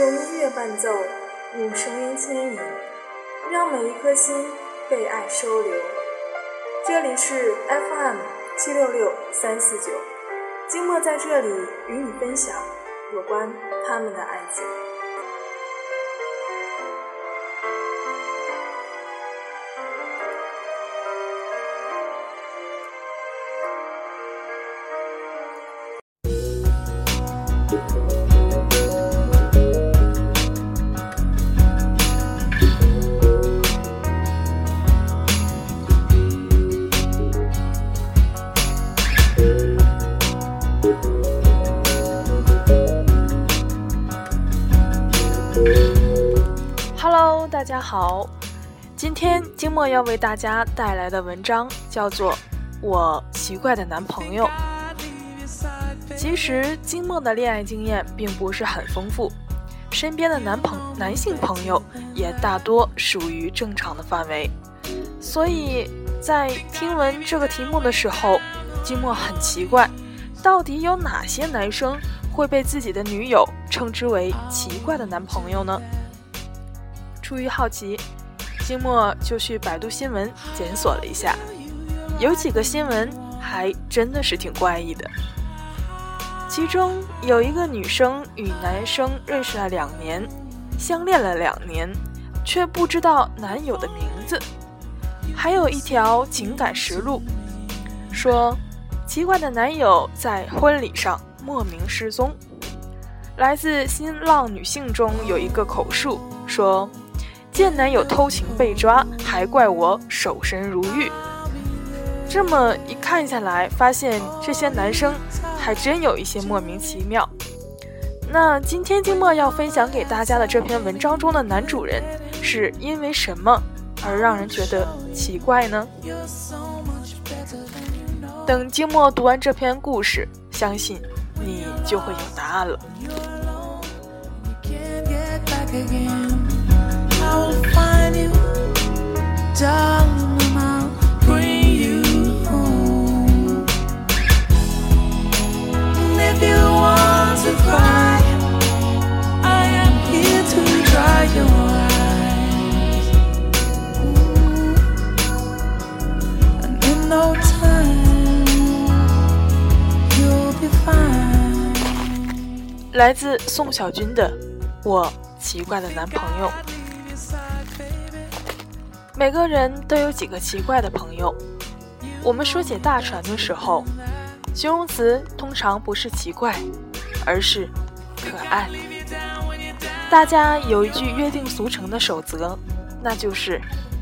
用音乐伴奏，用声音牵引，让每一颗心被爱收留。这里是 FM 七六六三四九，静默在这里与你分享有关他们的爱情。要为大家带来的文章叫做《我奇怪的男朋友》。其实金梦的恋爱经验并不是很丰富，身边的男朋男性朋友也大多属于正常的范围，所以在听闻这个题目的时候，金梦很奇怪，到底有哪些男生会被自己的女友称之为奇怪的男朋友呢？出于好奇，金墨就去百度新闻检索了一下，有几个新闻还真的是挺怪异的。其中有一个女生与男生认识了两年，相恋了两年，却不知道男友的名字。还有一条情感实录，说奇怪的男友在婚礼上莫名失踪。来自新浪女性中有一个口述说。见男友偷情被抓，还怪我守身如玉。这么一看下来，发现这些男生还真有一些莫名其妙。那今天静默要分享给大家的这篇文章中的男主人，是因为什么而让人觉得奇怪呢？等静默读完这篇故事，相信你就会有答案了。来自宋小军的《我奇怪的男朋友》。每个人都有几个奇怪的朋友。我们说起大船的时候，形容词通常不是奇怪，而是可爱。大家有一句约定俗成的守则，那就是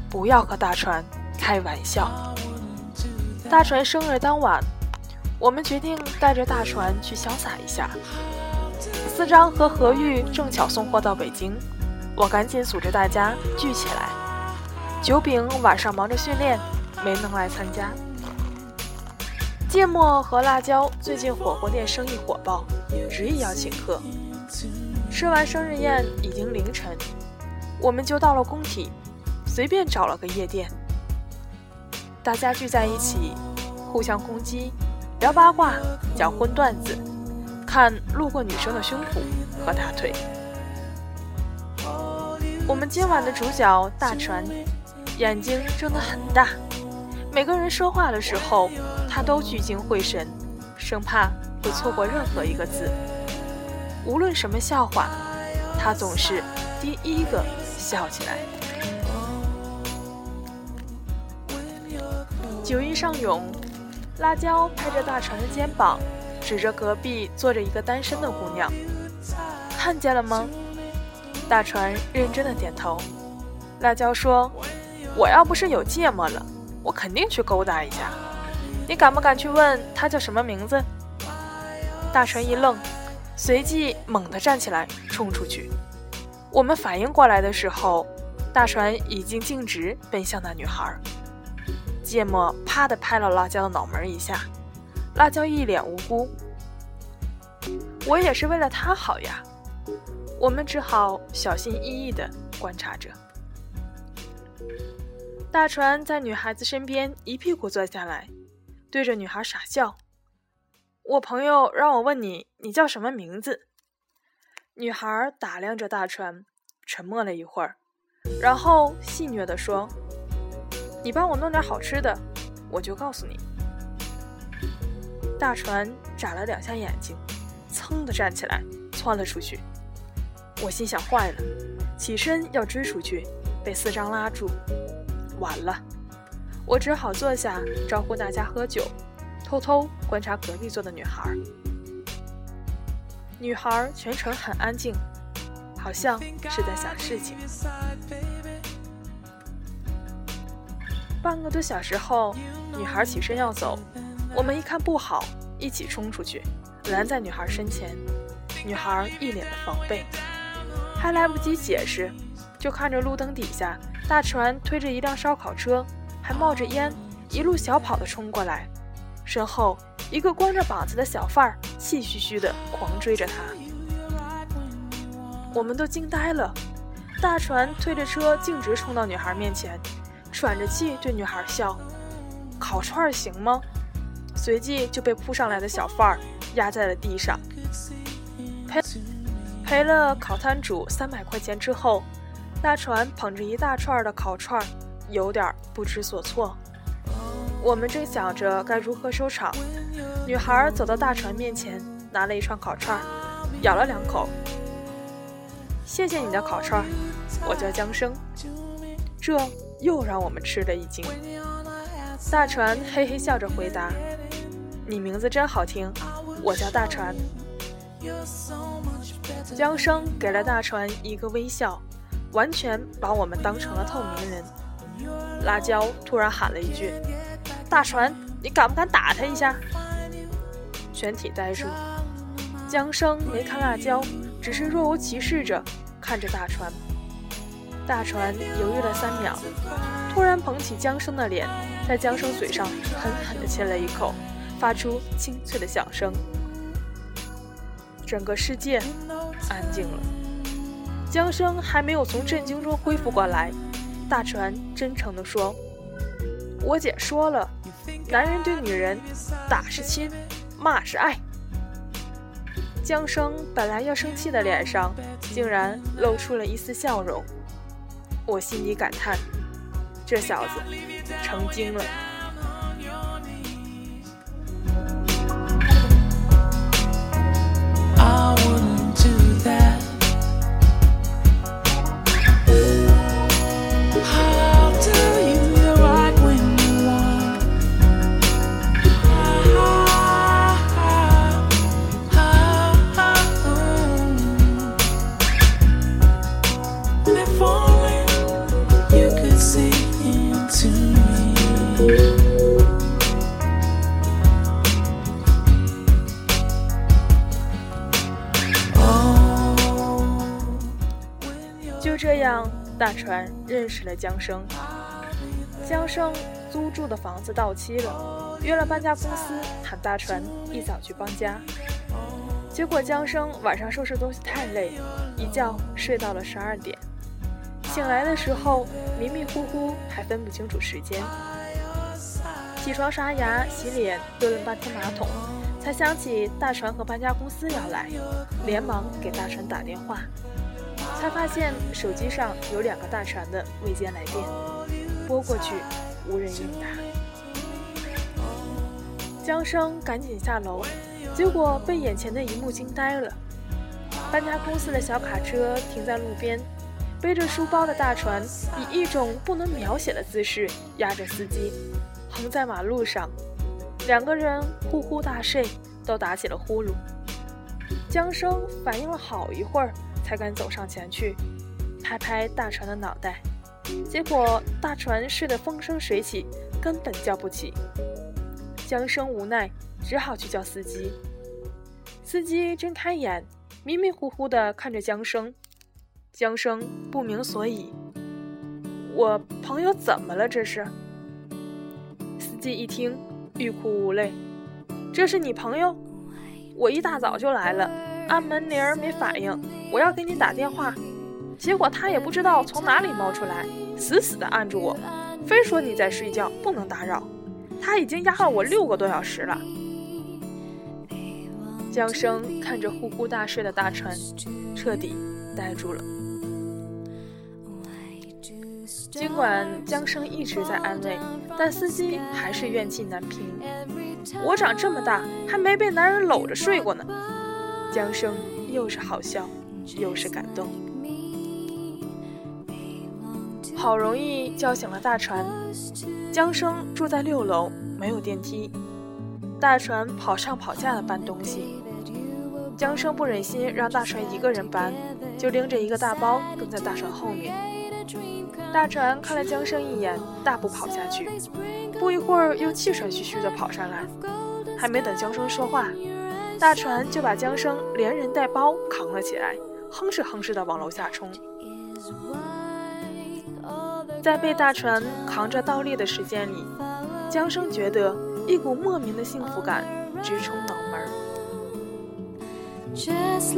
不要和大船开玩笑。大船生日当晚，我们决定带着大船去潇洒一下。思章和何玉正巧送货到北京，我赶紧组织大家聚起来。九饼晚上忙着训练，没能来参加。芥末和辣椒最近火锅店生意火爆，执意要请客。吃完生日宴已经凌晨，我们就到了工体，随便找了个夜店。大家聚在一起，互相攻击，聊八卦，讲荤段子，看路过女生的胸脯和大腿。我们今晚的主角大船。眼睛睁得很大，每个人说话的时候，他都聚精会神，生怕会错过任何一个字。无论什么笑话，他总是第一个笑起来。酒意上涌，辣椒拍着大船的肩膀，指着隔壁坐着一个单身的姑娘：“看见了吗？”大船认真的点头。辣椒说。我要不是有芥末了，我肯定去勾搭一下。你敢不敢去问他叫什么名字？大船一愣，随即猛地站起来冲出去。我们反应过来的时候，大船已经径直奔向那女孩。芥末啪地拍了辣椒的脑门一下，辣椒一脸无辜。我也是为了他好呀。我们只好小心翼翼地观察着。大船在女孩子身边一屁股坐下来，对着女孩傻笑。我朋友让我问你，你叫什么名字？女孩打量着大船，沉默了一会儿，然后戏谑地说：“你帮我弄点好吃的，我就告诉你。”大船眨了两下眼睛，噌地站起来，窜了出去。我心想：坏了，起身要追出去，被四张拉住，完了。我只好坐下，招呼大家喝酒，偷偷观察隔壁坐的女孩。女孩全程很安静，好像是在想事情。半个多小时后，女孩起身要走。我们一看不好，一起冲出去，拦在女孩身前。女孩一脸的防备，还来不及解释，就看着路灯底下大船推着一辆烧烤车，还冒着烟，一路小跑的冲过来，身后一个光着膀子的小贩儿气吁吁的狂追着他。我们都惊呆了，大船推着车径直冲到女孩面前，喘着气对女孩笑：“烤串行吗？”随即就被扑上来的小贩儿压在了地上，赔赔了烤摊主三百块钱之后，大船捧着一大串的烤串，有点不知所措。我们正想着该如何收场，女孩走到大船面前，拿了一串烤串，咬了两口。谢谢你的烤串，我叫江生。这又让我们吃了一惊。大船嘿嘿笑着回答。你名字真好听，我叫大船。江生给了大船一个微笑，完全把我们当成了透明人。辣椒突然喊了一句：“大船，你敢不敢打他一下？”全体呆住。江生没看辣椒，只是若无其事着看着大船。大船犹豫了三秒，突然捧起江生的脸，在江生嘴上狠狠地亲了一口。发出清脆的响声，整个世界安静了。江生还没有从震惊中恢复过来，大船真诚地说：“我姐说了，男人对女人，打是亲，骂是爱。”江生本来要生气的脸上，竟然露出了一丝笑容。我心里感叹：这小子成精了。识了江生。江生租住的房子到期了，约了搬家公司，喊大船一早去搬家。结果江生晚上收拾东西太累，一觉睡到了十二点。醒来的时候迷迷糊糊，还分不清楚时间。起床刷牙洗脸，蹲了半天马桶，才想起大船和搬家公司要来，连忙给大船打电话。才发现手机上有两个大船的未接来电，拨过去无人应答。江生赶紧下楼，结果被眼前的一幕惊呆了。搬家公司的小卡车停在路边，背着书包的大船以一种不能描写的姿势压着司机，横在马路上。两个人呼呼大睡，都打起了呼噜。江生反应了好一会儿。才敢走上前去，拍拍大船的脑袋，结果大船睡得风生水起，根本叫不起。江生无奈，只好去叫司机。司机睁开眼，迷迷糊糊地看着江生。江生不明所以：“我朋友怎么了？这是？”司机一听，欲哭无泪：“这是你朋友？我一大早就来了。”按门铃没反应，我要给你打电话，结果他也不知道从哪里冒出来，死死地按住我，非说你在睡觉不能打扰。他已经压了我六个多小时了。江生看着呼呼大睡的大船，彻底呆住了。尽管江生一直在安慰，但司机还是怨气难平。我长这么大还没被男人搂着睡过呢。江生又是好笑，又是感动。好容易叫醒了大船。江生住在六楼，没有电梯。大船跑上跑下的搬东西，江生不忍心让大船一个人搬，就拎着一个大包跟在大船后面。大船看了江生一眼，大步跑下去，不一会儿又气喘吁吁地跑上来。还没等江生说话，大船就把江生连人带包扛了起来，哼哧哼哧地往楼下冲。在被大船扛着倒立的时间里，江生觉得一股莫名的幸福感直冲脑门。Just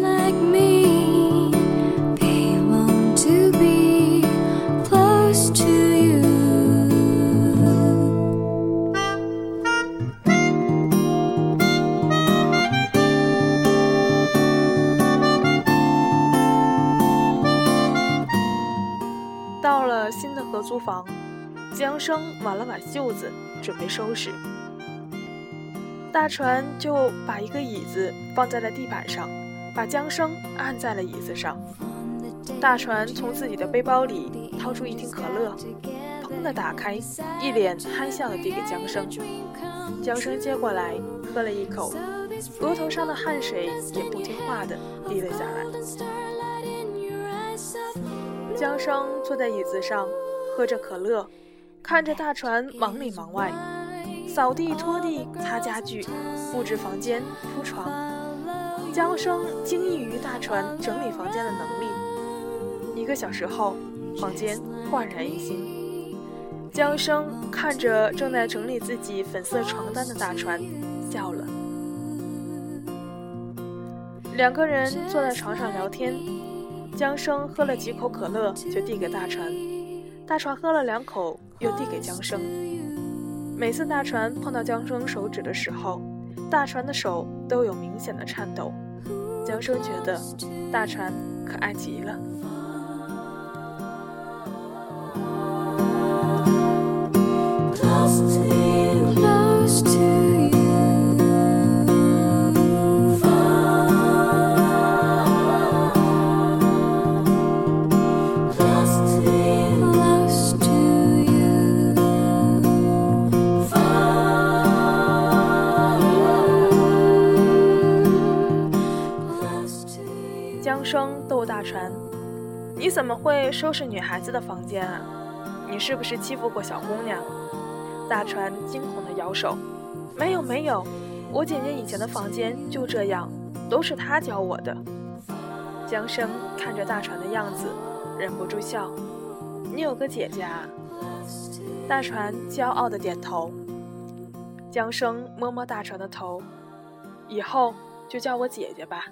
江生挽了挽袖子，准备收拾。大船就把一个椅子放在了地板上，把江生按在了椅子上。大船从自己的背包里掏出一听可乐，砰的打开，一脸憨笑的递给江生。江生接过来，喝了一口，额头上的汗水也不听话的滴了下来。江生坐在椅子上，喝着可乐，看着大船忙里忙外，扫地、拖地、擦家具、布置房间、铺床。江生惊异于大船整理房间的能力。一个小时后，房间焕然一新。江生看着正在整理自己粉色床单的大船，笑了。两个人坐在床上聊天。江生喝了几口可乐，就递给大船。大船喝了两口，又递给江生。每次大船碰到江生手指的时候，大船的手都有明显的颤抖。江生觉得大船可爱极了。么会收拾女孩子的房间啊？你是不是欺负过小姑娘？”大船惊恐地摇手：“没有没有，我姐姐以前的房间就这样，都是她教我的。”江生看着大船的样子，忍不住笑：“你有个姐姐啊？”大船骄傲地点头。江生摸摸大船的头：“以后就叫我姐姐吧。”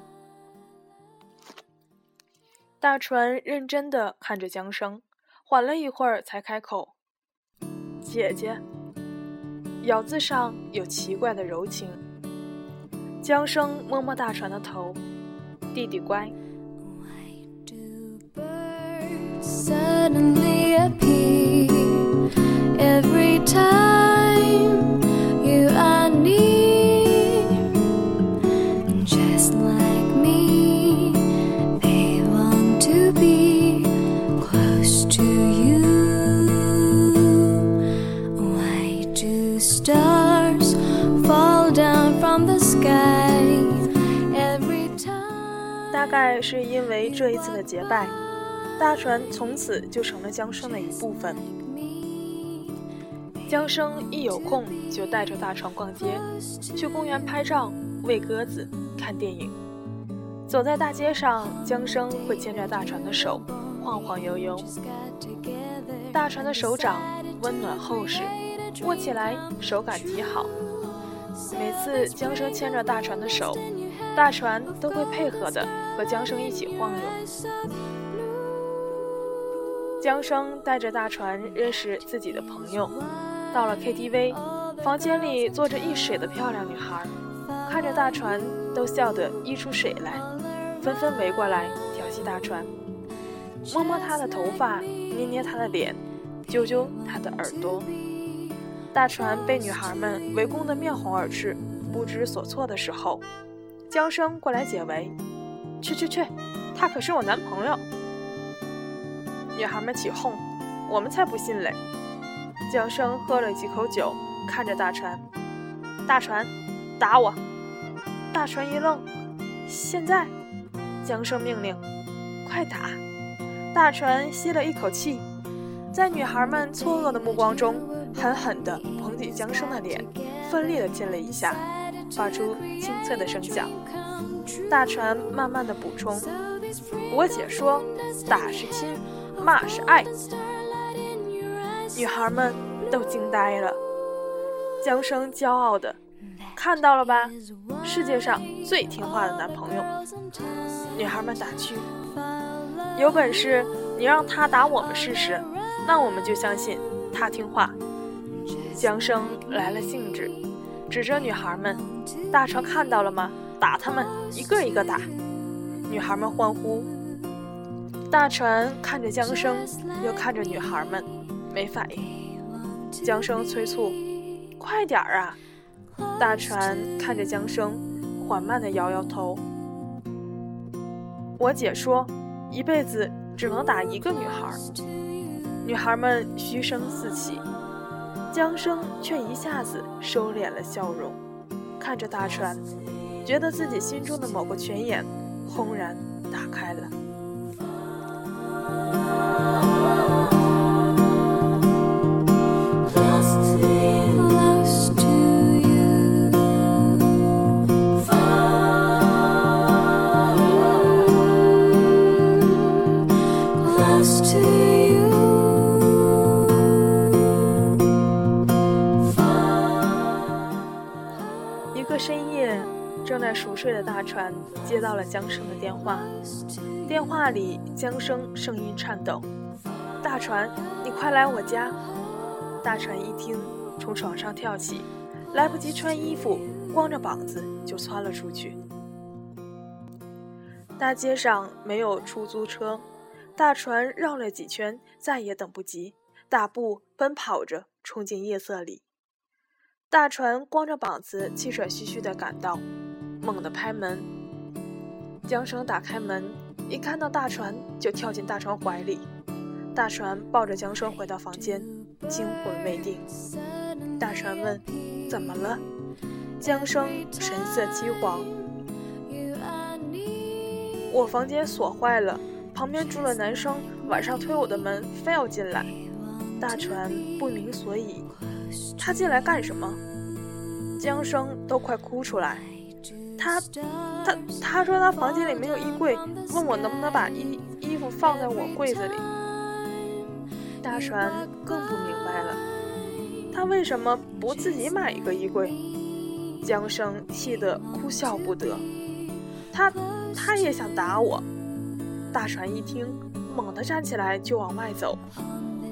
大船认真的看着江生，缓了一会儿才开口：“姐姐。”咬字上有奇怪的柔情。江生摸摸大船的头：“弟弟乖。”也是因为这一次的结拜，大船从此就成了江生的一部分。江生一有空就带着大船逛街，去公园拍照、喂鸽子、看电影。走在大街上，江生会牵着大船的手，晃晃悠悠。大船的手掌温暖厚实，握起来手感极好。每次江生牵着大船的手，大船都会配合的和江生一起晃悠。江生带着大船认识自己的朋友，到了 KTV，房间里坐着一水的漂亮女孩，看着大船都笑得溢出水来，纷纷围过来调戏大船，摸摸他的头发，捏捏他的脸，揪揪他的耳朵。大船被女孩们围攻得面红耳赤、不知所措的时候，江生过来解围：“去去去，他可是我男朋友。”女孩们起哄：“我们才不信嘞！”江生喝了几口酒，看着大船：“大船，打我！”大船一愣：“现在？”江生命令：“快打！”大船吸了一口气，在女孩们错愕的目光中。狠狠地捧起江生的脸，奋力的亲了一下，发出清脆的声响。大船慢慢的补充：“我姐说，打是亲，骂是爱。”女孩们都惊呆了。江生骄傲的：“看到了吧，世界上最听话的男朋友。”女孩们打趣：“有本事你让他打我们试试，那我们就相信他听话。”江生来了兴致，指着女孩们：“大船看到了吗？打他们，一个一个打！”女孩们欢呼。大船看着江生，又看着女孩们，没反应。江生催促：“快点儿啊！”大船看着江生，缓慢地摇摇头。我姐说：“一辈子只能打一个女孩。”女孩们嘘声四起。江生却一下子收敛了笑容，看着大川，觉得自己心中的某个泉眼轰然打开了。江生的电话，电话里江生声音颤抖：“大船，你快来我家！”大船一听，从床上跳起，来不及穿衣服，光着膀子就窜了出去。大街上没有出租车，大船绕了几圈，再也等不及，大步奔跑着冲进夜色里。大船光着膀子，气喘吁吁地赶到。猛地拍门，江生打开门，一看到大船就跳进大船怀里。大船抱着江生回到房间，惊魂未定。大船问：“怎么了？”江生神色凄惶：“我房间锁坏了，旁边住了男生，晚上推我的门，非要进来。”大船不明所以：“他进来干什么？”江生都快哭出来。他他他说他房间里没有衣柜，问我能不能把衣衣服放在我柜子里。大船更不明白了，他为什么不自己买一个衣柜？江生气得哭笑不得，他他也想打我。大船一听，猛地站起来就往外走，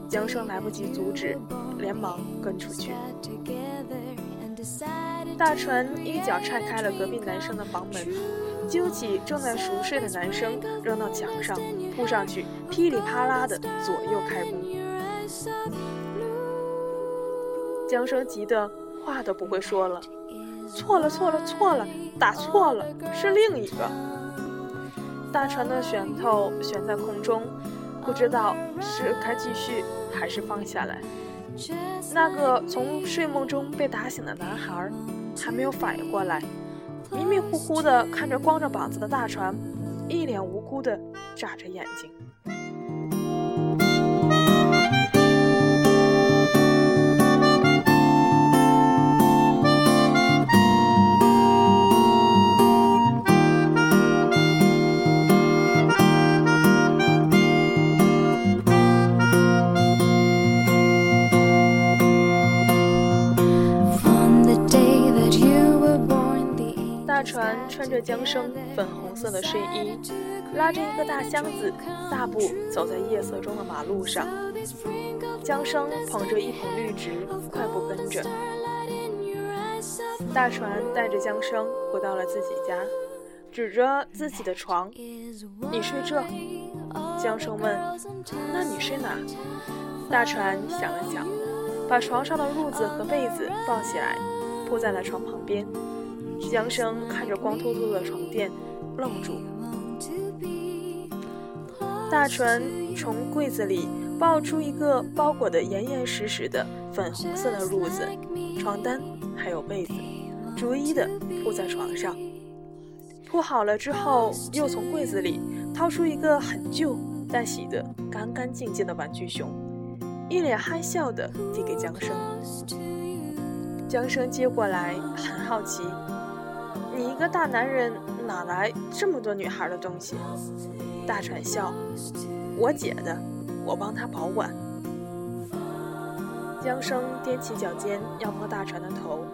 江生来不及阻止，连忙跟出去。大船一脚踹开了隔壁男生的房门，揪起正在熟睡的男生扔到墙上，扑上去，噼里啪啦的左右开弓。江生急得话都不会说了，错了错了错了，打错了，是另一个。大船的拳头悬在空中，不知道是该继续还是放下来。那个从睡梦中被打醒的男孩。还没有反应过来，迷迷糊糊地看着光着膀子的大船，一脸无辜地眨着眼睛。穿着江生粉红色的睡衣，拉着一个大箱子，大步走在夜色中的马路上。江生捧着一捧绿植，快步跟着。大船带着江生回到了自己家，指着自己的床：“你睡这。”江生问：“那你睡哪？”大船想了想，把床上的褥子和被子抱起来，铺在了床旁边。江生看着光秃秃的床垫，愣住。大船从柜子里抱出一个包裹得严严实实的粉红色的褥子、床单，还有被子，逐一的铺在床上。铺好了之后，又从柜子里掏出一个很旧但洗得干干净净的玩具熊，一脸憨笑的递给江生。江生接过来，很好奇：“你一个大男人，哪来这么多女孩的东西？”大船笑：“我姐的，我帮她保管。”江生踮起脚尖要摸大船的头，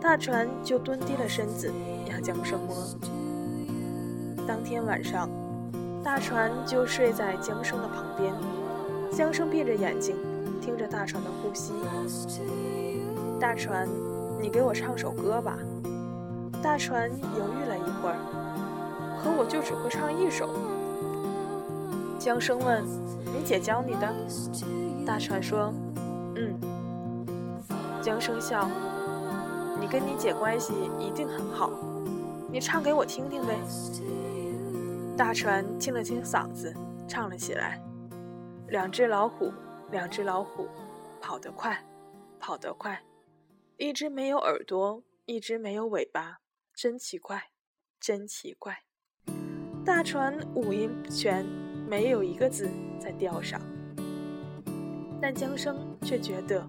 大船就蹲低了身子让江生摸。当天晚上，大船就睡在江生的旁边，江生闭着眼睛听着大船的呼吸。大船，你给我唱首歌吧。大船犹豫了一会儿，可我就只会唱一首。江生问：“你姐教你的？”大船说：“嗯。”江生笑：“你跟你姐关系一定很好，你唱给我听听呗。”大船清了清嗓子，唱了起来：“两只老虎，两只老虎，跑得快，跑得快。一只没有耳朵，一只没有尾巴，真奇怪，真奇怪。”大船五音不全。没有一个字在调上，但江生却觉得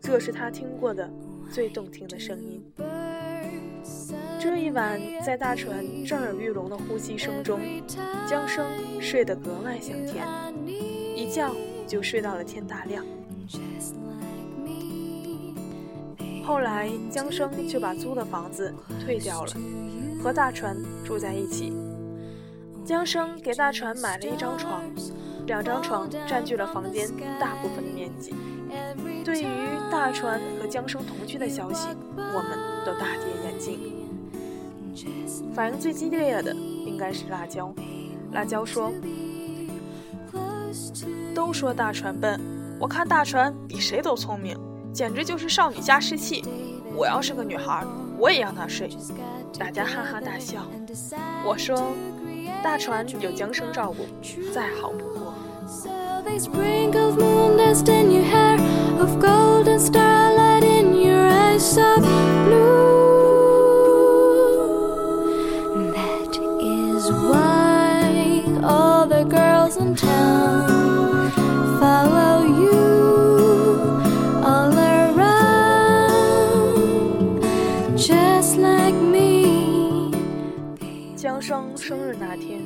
这是他听过的最动听的声音。这一晚，在大船震耳欲聋的呼吸声中，江生睡得格外香甜，一觉就睡到了天大亮。后来，江生就把租的房子退掉了，和大船住在一起。江生给大船买了一张床，两张床占据了房间大部分的面积。对于大船和江生同居的消息，我们都大跌眼镜。反应最激烈的应该是辣椒。辣椒说：“都说大船笨，我看大船比谁都聪明，简直就是少女加湿器。我要是个女孩，我也让他睡。”大家哈哈大笑。我说。大船有江生照顾，再好不过。生日那天，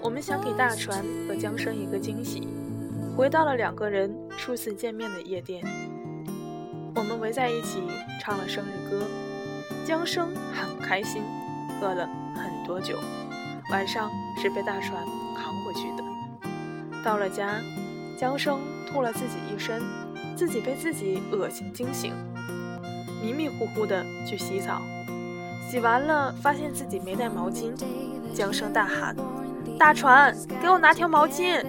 我们想给大船和江生一个惊喜，回到了两个人初次见面的夜店。我们围在一起唱了生日歌，江生很开心，喝了很多酒，晚上是被大船扛回去的。到了家，江生吐了自己一身，自己被自己恶心惊醒，迷迷糊糊的去洗澡。洗完了，发现自己没带毛巾，江生大喊：“大船，给我拿条毛巾！”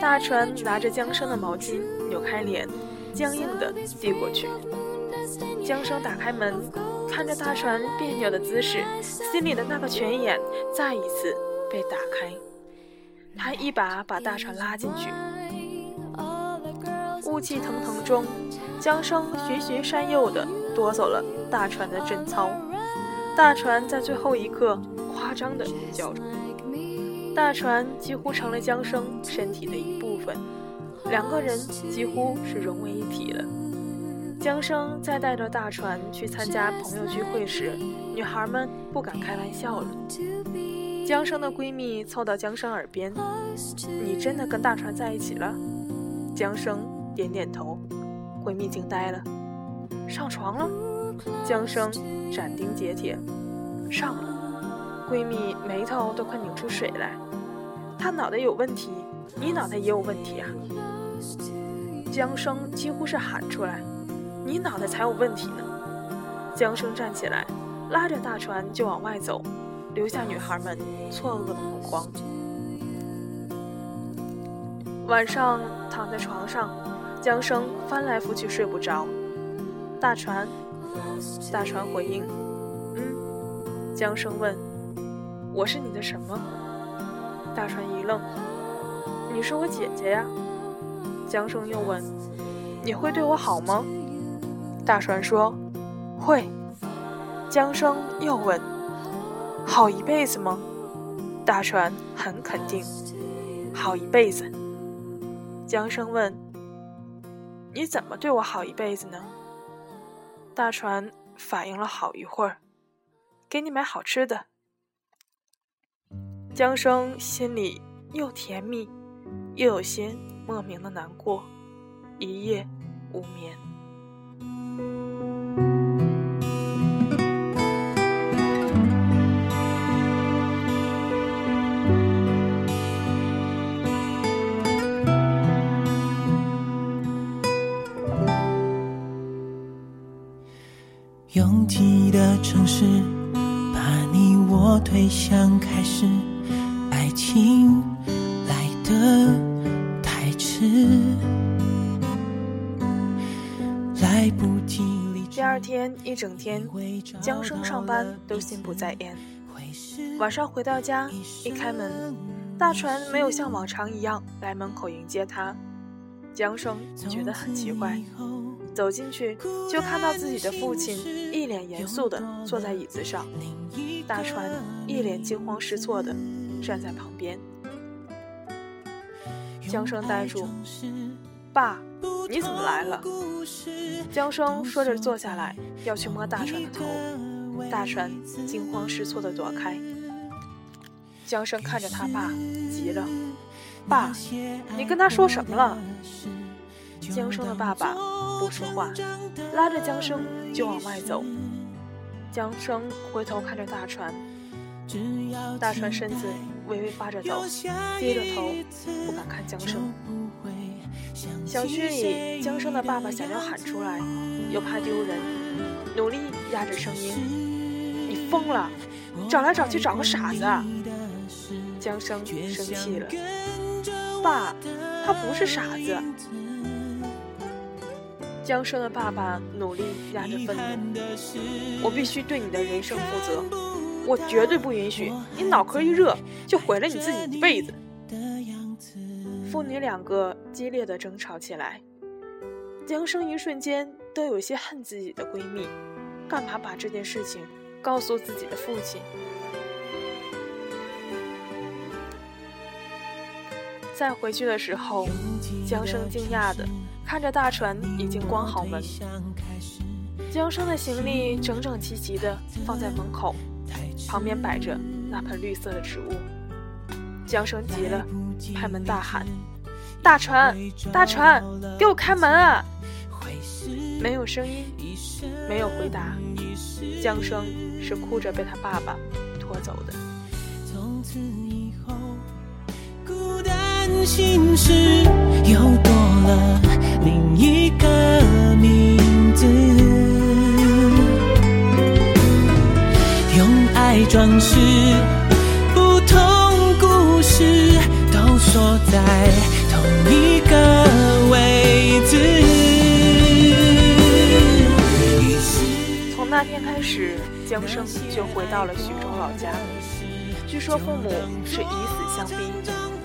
大船拿着江生的毛巾，扭开脸，僵硬的递过去。江生打开门，看着大船别扭的姿势，心里的那个泉眼再一次被打开。他一把把大船拉进去，雾气腾腾中，江生循循善诱的。夺走了大船的贞操，大船在最后一刻夸张的叫着，大船几乎成了江生身体的一部分，两个人几乎是融为一体了。江生在带着大船去参加朋友聚会时，女孩们不敢开玩笑了。江生的闺蜜凑到江生耳边：“你真的跟大船在一起了？”江生点点头，闺蜜惊呆了。上床了，江生斩钉截铁，上了。闺蜜眉头都快拧出水来。他脑袋有问题，你脑袋也有问题啊！江生几乎是喊出来：“你脑袋才有问题呢！”江生站起来，拉着大船就往外走，留下女孩们错愕的目光。晚上躺在床上，江生翻来覆去睡不着。大船，大船回应：“嗯。”江生问：“我是你的什么？”大船一愣：“你是我姐姐呀。”江生又问：“你会对我好吗？”大船说：“会。”江生又问：“好一辈子吗？”大船很肯定：“好一辈子。”江生问：“你怎么对我好一辈子呢？”大船反应了好一会儿：“给你买好吃的。”江生心里又甜蜜，又有些莫名的难过，一夜无眠。把你我推向开始。爱情来得太迟，来不及。第二天一整天，江生上班都心不在焉。晚上回到家，一开门，大船没有像往常一样来门口迎接他。江生觉得很奇怪，走进去就看到自己的父亲一脸严肃地坐在椅子上，大川一脸惊慌失措地站在旁边。江生呆住，爸，你怎么来了？江生说着坐下来要去摸大川的头，大川惊慌失措地躲开。江生看着他爸，急了。爸，你跟他说什么了？江生的爸爸不说话，拉着江生就往外走。江生回头看着大船，大船身子微微发着抖，低着头不敢看江生。小区里，江生的爸爸想要喊出来，又怕丢人，努力压着声音：“你疯了？找来找去找个傻子？”江生生气了。爸，他不是傻子。江生的爸爸努力压着愤怒，我必须对你的人生负责，我绝对不允许你脑壳一热就毁了你自己一辈子。父女两个激烈的争吵起来，江生一瞬间都有些恨自己的闺蜜，干嘛把这件事情告诉自己的父亲？再回去的时候，江生惊讶的看着大船已经关好门，江生的行李整整齐齐的放在门口，旁边摆着那盆绿色的植物。江生急了，拍门大喊：“大船，大船，给我开门啊！”没有声音，没有回答。江生是哭着被他爸爸拖走的。从此以后，孤单心事又多了另一个名字，用爱装饰不同故事，都锁在同一个位置。从那天开始，江生就回到了徐州老家。据说父母是以死相逼。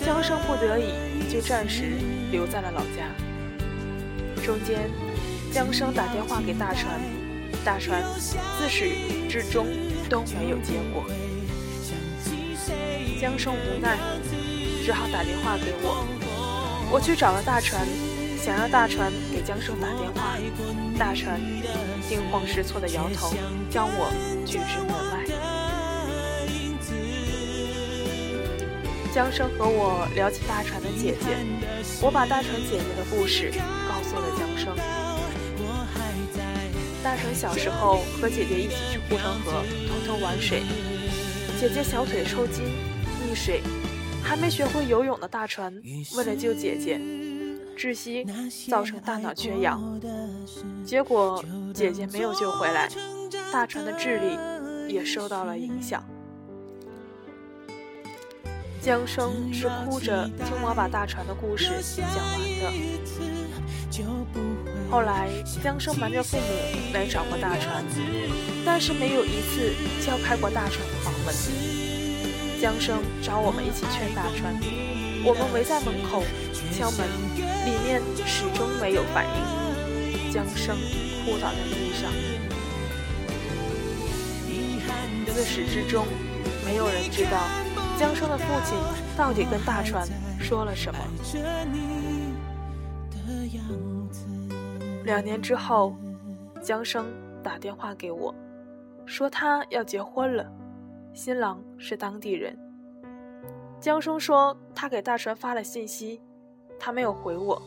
江生不得已，就暂时留在了老家。中间，江生打电话给大船，大船自始至终都没有接过。江生无奈，只好打电话给我。我去找了大船，想让大船给江生打电话。大船惊慌失措地摇头，将我拒之门外。江生和我聊起大船的姐姐，我把大船姐姐的故事大船小时候和姐姐一起去护城河偷偷玩水，姐姐小腿抽筋溺水，还没学会游泳的大船为了救姐姐，窒息造成大脑缺氧，结果姐姐没有救回来，大船的智力也受到了影响。江生是哭着听我把大船的故事讲完的。后来，江生瞒着父母来找过大船，但是没有一次敲开过大船的房门。江生找我们一起劝大船，我们围在门口敲门，里面始终没有反应。江生扑倒在地上。自始至终，没有人知道江生的父亲到底跟大船说了什么。两年之后，江生打电话给我，说他要结婚了，新郎是当地人。江生说他给大船发了信息，他没有回我，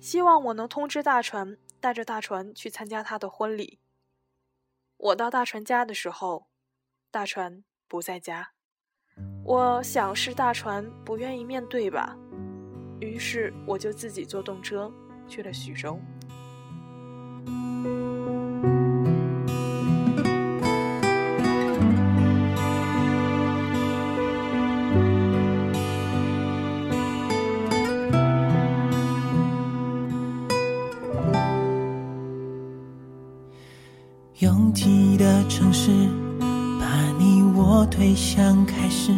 希望我能通知大船，带着大船去参加他的婚礼。我到大船家的时候。大船不在家，我想是大船不愿意面对吧，于是我就自己坐动车去了徐州。拥挤的城市。把你我推向开始，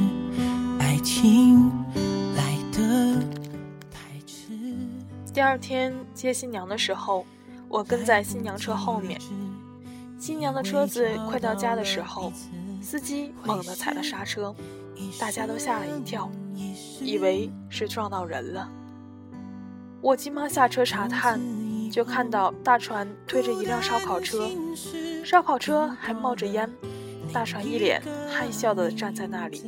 第二天接新娘的时候，我跟在新娘车后面。新娘的车子快到家的时候，司机猛地踩了刹车，大家都吓了一跳，以为是撞到人了。我急忙下车查看，就看到大船推着一辆烧烤车，烧烤车还冒着烟。大船一脸害笑地站在那里，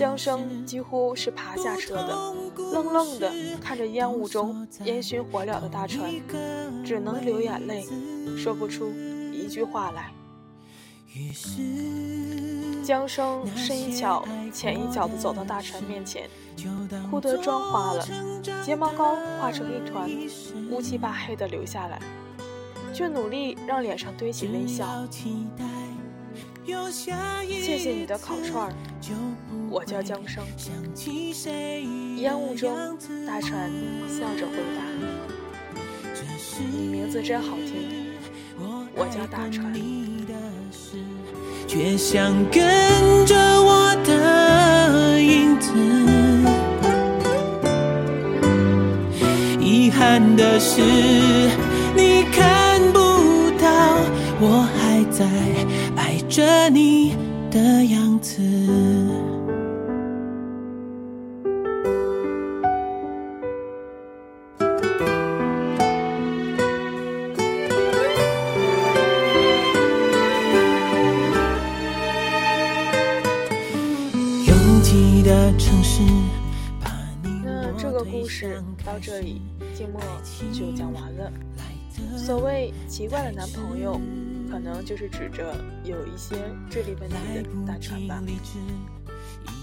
江生几乎是爬下车的，愣愣的看着烟雾中烟熏火燎的大船，只能流眼泪，说不出一句话来。江生深一脚浅一脚地走到大船面前，哭得妆花了，睫毛膏化成一团，乌漆巴黑的流下来。却努力让脸上堆起微笑。谢谢你的烤串儿，我叫江生。烟雾中，大船笑着回答：“你名字真好听，我叫大船。”却想跟着我的影子。遗憾的是，你看。我还在爱着你的样子。拥挤的城市。那这个故事到这里，静默就讲完了。所谓奇怪的男朋友。可能就是指着有一些智力问题的大船吧，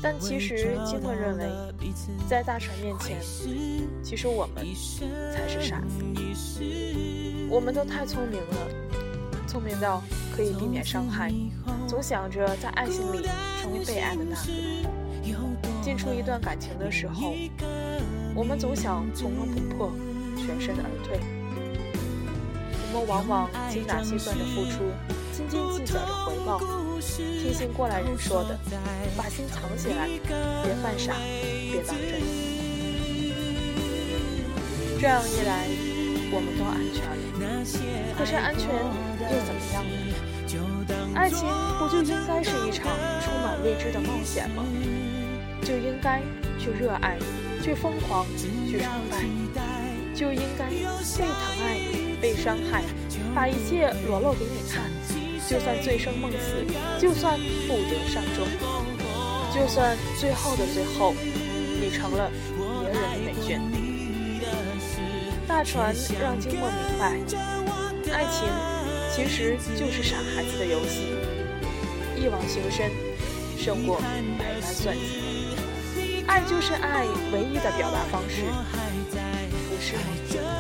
但其实金默认为，在大船面前，其实我们才是傻子。我们都太聪明了，聪明到可以避免伤害，总想着在爱情里成为被爱的那个。进出一段感情的时候，我们总想从容不迫，全身而退。我们往往精打细算着付出，斤斤计较着回报。听信过来人说的，把心藏起来，别犯傻，别当真。这样一来，我们都安全了。可是安全又怎么样呢？爱情不就应该是一场充满未知的冒险吗？就应该去热爱，去疯狂，去崇拜，就应该被疼爱你。被伤害，把一切裸露给你看，就算醉生梦死，就算不得善终，就算最后的最后，你成了别人的美眷。大船让金墨明白，爱情其实就是傻孩子的游戏，一往情深，胜过百般算计。爱就是爱唯一的表达方式，不是吗？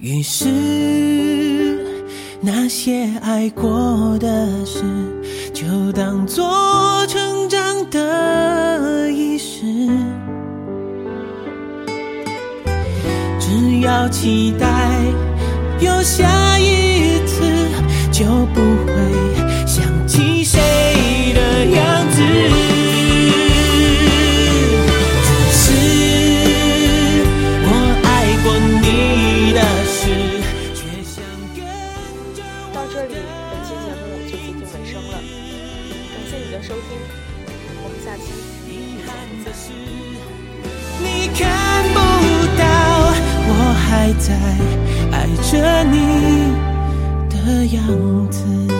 于是，那些爱过的事，就当做成长的仪式。只要期待有下一次，就不会想起谁的样子。在爱着你的样子。